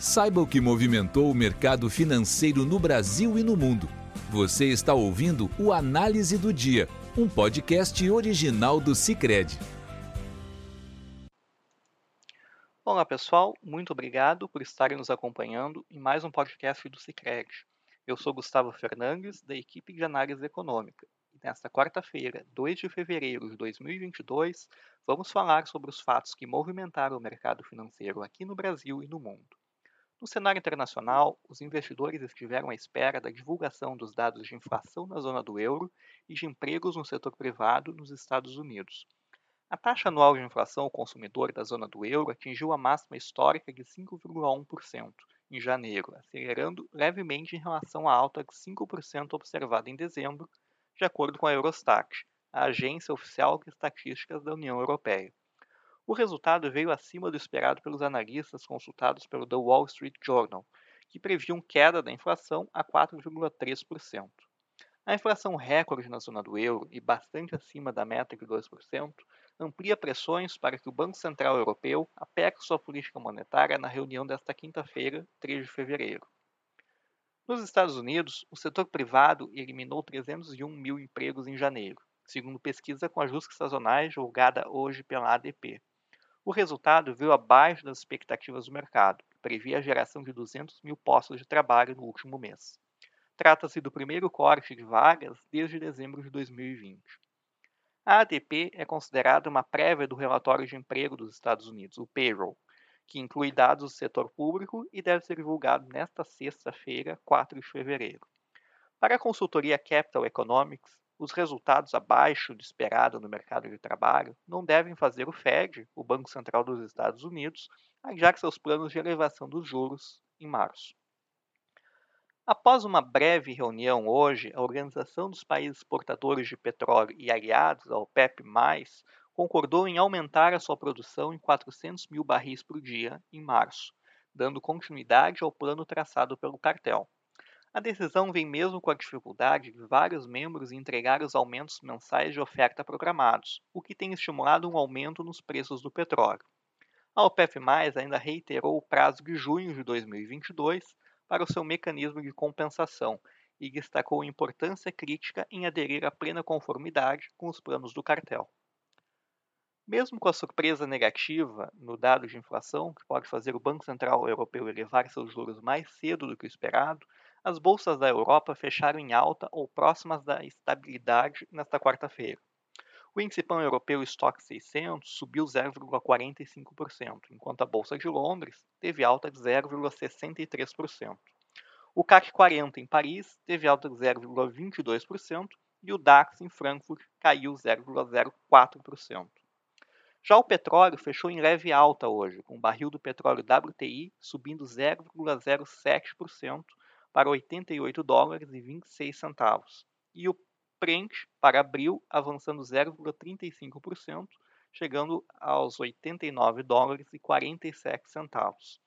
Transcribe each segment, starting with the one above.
Saiba o que movimentou o mercado financeiro no Brasil e no mundo. Você está ouvindo o Análise do Dia, um podcast original do Cicred. Olá pessoal, muito obrigado por estarem nos acompanhando em mais um podcast do Cicred. Eu sou Gustavo Fernandes, da equipe de análise econômica. E nesta quarta-feira, 2 de fevereiro de 2022, vamos falar sobre os fatos que movimentaram o mercado financeiro aqui no Brasil e no mundo. No cenário internacional, os investidores estiveram à espera da divulgação dos dados de inflação na zona do euro e de empregos no setor privado nos Estados Unidos. A taxa anual de inflação ao consumidor da zona do euro atingiu a máxima histórica de 5,1% em janeiro, acelerando levemente em relação à alta de 5% observada em dezembro, de acordo com a Eurostat, a agência oficial de estatísticas da União Europeia. O resultado veio acima do esperado pelos analistas consultados pelo The Wall Street Journal, que previam queda da inflação a 4,3%. A inflação recorde na zona do euro e bastante acima da meta de 2% amplia pressões para que o Banco Central Europeu aperte sua política monetária na reunião desta quinta-feira, 3 de fevereiro. Nos Estados Unidos, o setor privado eliminou 301 mil empregos em janeiro, segundo pesquisa com ajustes sazonais divulgada hoje pela ADP. O resultado veio abaixo das expectativas do mercado, que previa a geração de 200 mil postos de trabalho no último mês. Trata-se do primeiro corte de vagas desde dezembro de 2020. A ADP é considerada uma prévia do relatório de emprego dos Estados Unidos, o payroll, que inclui dados do setor público e deve ser divulgado nesta sexta-feira, 4 de fevereiro. Para a consultoria Capital Economics, os resultados abaixo do esperado no mercado de trabalho não devem fazer o Fed, o Banco Central dos Estados Unidos, adiar seus planos de elevação dos juros em março. Após uma breve reunião hoje, a Organização dos Países Exportadores de Petróleo e aliados, a OPEP+, concordou em aumentar a sua produção em 400 mil barris por dia em março, dando continuidade ao plano traçado pelo cartel. A decisão vem mesmo com a dificuldade de vários membros entregar os aumentos mensais de oferta programados, o que tem estimulado um aumento nos preços do petróleo. A OPEP+, ainda reiterou o prazo de junho de 2022 para o seu mecanismo de compensação e destacou a importância crítica em aderir à plena conformidade com os planos do cartel. Mesmo com a surpresa negativa no dado de inflação, que pode fazer o Banco Central Europeu elevar seus juros mais cedo do que o esperado, as bolsas da Europa fecharam em alta ou próximas da estabilidade nesta quarta-feira. O índice pan-europeu Stock 600 subiu 0,45%, enquanto a Bolsa de Londres teve alta de 0,63%. O CAC 40 em Paris teve alta de 0,22% e o DAX em Frankfurt caiu 0,04%. Já o petróleo fechou em leve alta hoje, com o barril do petróleo WTI subindo 0,07% para 88 dólares e 26 centavos, e o Brent para abril avançando 0,35%, chegando aos 89 dólares e 47 centavos.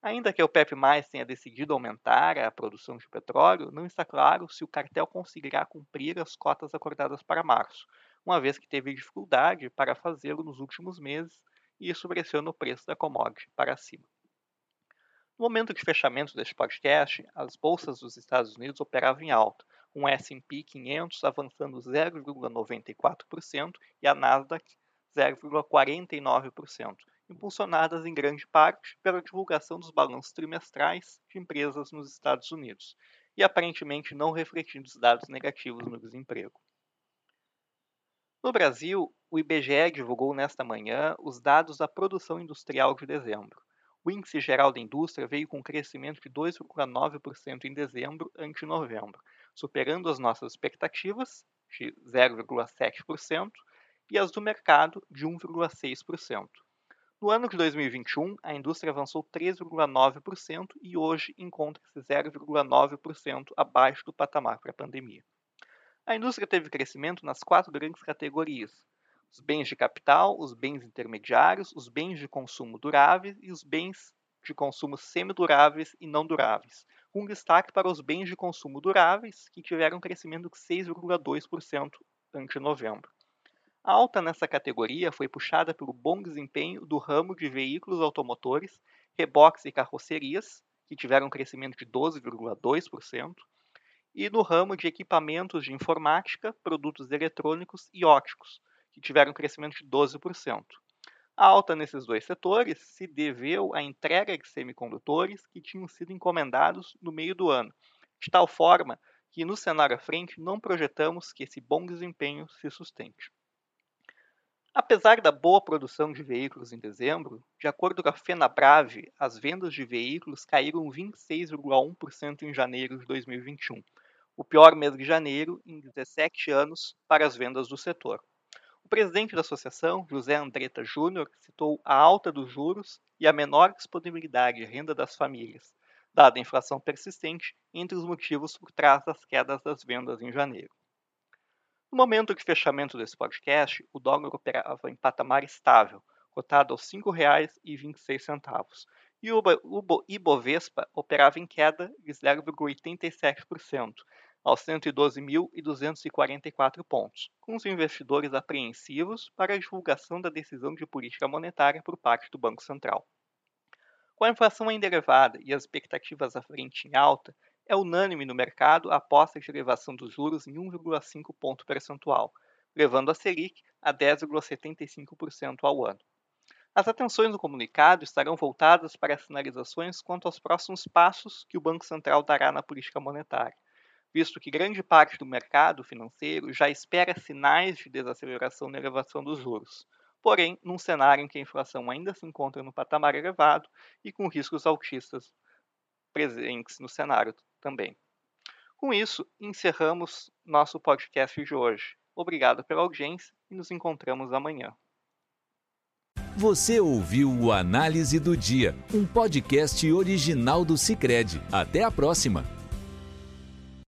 Ainda que o PEP+, tenha decidido aumentar a produção de petróleo, não está claro se o cartel conseguirá cumprir as cotas acordadas para março, uma vez que teve dificuldade para fazê-lo nos últimos meses e isso pressiona o preço da commodity para cima. No momento de fechamento deste podcast, as bolsas dos Estados Unidos operavam em alta, com o S&P 500 avançando 0,94% e a Nasdaq 0,49%, impulsionadas em grande parte pela divulgação dos balanços trimestrais de empresas nos Estados Unidos e aparentemente não refletindo os dados negativos no desemprego. No Brasil, o IBGE divulgou nesta manhã os dados da produção industrial de dezembro. O índice geral da indústria veio com um crescimento de 2,9% em dezembro ante novembro, superando as nossas expectativas de 0,7% e as do mercado de 1,6%. No ano de 2021, a indústria avançou 3,9% e hoje encontra-se 0,9% abaixo do patamar pré-pandemia. A indústria teve crescimento nas quatro grandes categorias: os bens de capital, os bens intermediários, os bens de consumo duráveis e os bens de consumo semiduráveis e não duráveis, com destaque para os bens de consumo duráveis, que tiveram um crescimento de 6,2% ante novembro. A alta nessa categoria foi puxada pelo bom desempenho do ramo de veículos automotores, reboques e carrocerias, que tiveram um crescimento de 12,2%, e no ramo de equipamentos de informática, produtos eletrônicos e óticos, que tiveram um crescimento de 12%. A alta nesses dois setores se deveu à entrega de semicondutores que tinham sido encomendados no meio do ano, de tal forma que no cenário à frente não projetamos que esse bom desempenho se sustente. Apesar da boa produção de veículos em dezembro, de acordo com a FenaBrave, as vendas de veículos caíram 26,1% em janeiro de 2021, o pior mês de janeiro em 17 anos para as vendas do setor. O presidente da associação, José Andretta Júnior, citou a alta dos juros e a menor disponibilidade de renda das famílias, dada a inflação persistente, entre os motivos por trás das quedas das vendas em janeiro. No momento de fechamento desse podcast, o dólar operava em patamar estável, cotado aos R$ 5,26, e o Ibovespa operava em queda de 0,87%, aos 112.244 pontos, com os investidores apreensivos para a divulgação da decisão de política monetária por parte do Banco Central. Com a inflação ainda elevada e as expectativas à frente em alta, é unânime no mercado a aposta de elevação dos juros em 1,5 ponto percentual, levando a Selic a 10,75% ao ano. As atenções do comunicado estarão voltadas para as sinalizações quanto aos próximos passos que o Banco Central dará na política monetária, visto que grande parte do mercado financeiro já espera sinais de desaceleração na elevação dos juros, porém num cenário em que a inflação ainda se encontra no patamar elevado e com riscos altistas presentes no cenário também. Com isso, encerramos nosso podcast de hoje. Obrigado pela audiência e nos encontramos amanhã. Você ouviu o Análise do Dia, um podcast original do Cicred. Até a próxima!